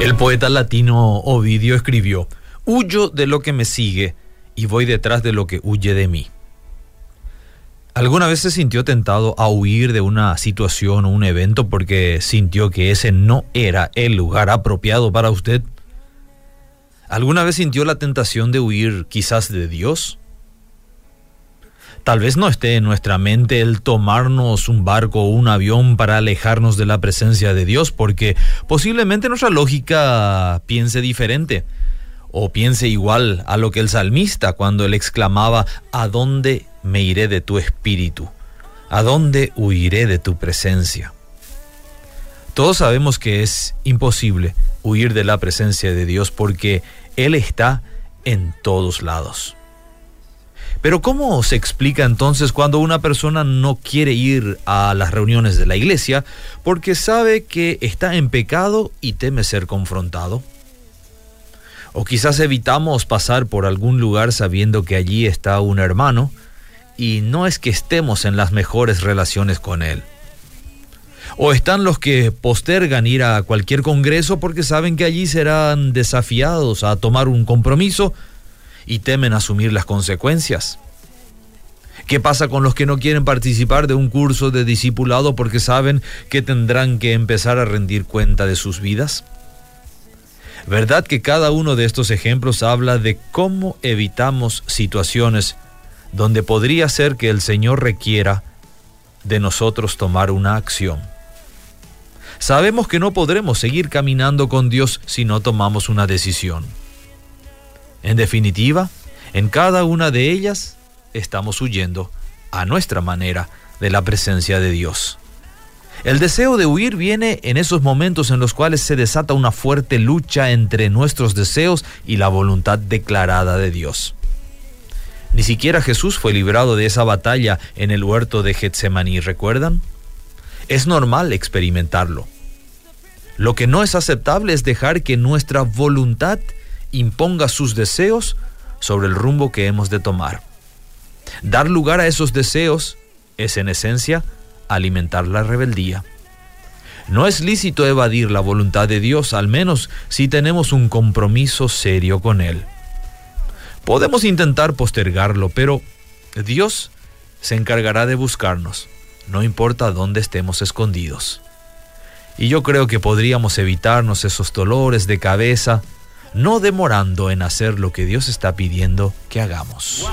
El poeta latino Ovidio escribió, Huyo de lo que me sigue y voy detrás de lo que huye de mí. ¿Alguna vez se sintió tentado a huir de una situación o un evento porque sintió que ese no era el lugar apropiado para usted? ¿Alguna vez sintió la tentación de huir quizás de Dios? Tal vez no esté en nuestra mente el tomarnos un barco o un avión para alejarnos de la presencia de Dios, porque posiblemente nuestra lógica piense diferente o piense igual a lo que el salmista cuando él exclamaba, ¿a dónde me iré de tu espíritu? ¿A dónde huiré de tu presencia? Todos sabemos que es imposible huir de la presencia de Dios porque Él está en todos lados. Pero ¿cómo se explica entonces cuando una persona no quiere ir a las reuniones de la iglesia porque sabe que está en pecado y teme ser confrontado? O quizás evitamos pasar por algún lugar sabiendo que allí está un hermano y no es que estemos en las mejores relaciones con él. O están los que postergan ir a cualquier congreso porque saben que allí serán desafiados a tomar un compromiso y temen asumir las consecuencias. ¿Qué pasa con los que no quieren participar de un curso de discipulado porque saben que tendrán que empezar a rendir cuenta de sus vidas? ¿Verdad que cada uno de estos ejemplos habla de cómo evitamos situaciones donde podría ser que el Señor requiera de nosotros tomar una acción? Sabemos que no podremos seguir caminando con Dios si no tomamos una decisión. En definitiva, en cada una de ellas estamos huyendo, a nuestra manera, de la presencia de Dios. El deseo de huir viene en esos momentos en los cuales se desata una fuerte lucha entre nuestros deseos y la voluntad declarada de Dios. Ni siquiera Jesús fue librado de esa batalla en el huerto de Getsemaní, ¿recuerdan? Es normal experimentarlo. Lo que no es aceptable es dejar que nuestra voluntad imponga sus deseos sobre el rumbo que hemos de tomar. Dar lugar a esos deseos es en esencia alimentar la rebeldía. No es lícito evadir la voluntad de Dios, al menos si tenemos un compromiso serio con Él. Podemos intentar postergarlo, pero Dios se encargará de buscarnos, no importa dónde estemos escondidos. Y yo creo que podríamos evitarnos esos dolores de cabeza, no demorando en hacer lo que Dios está pidiendo que hagamos.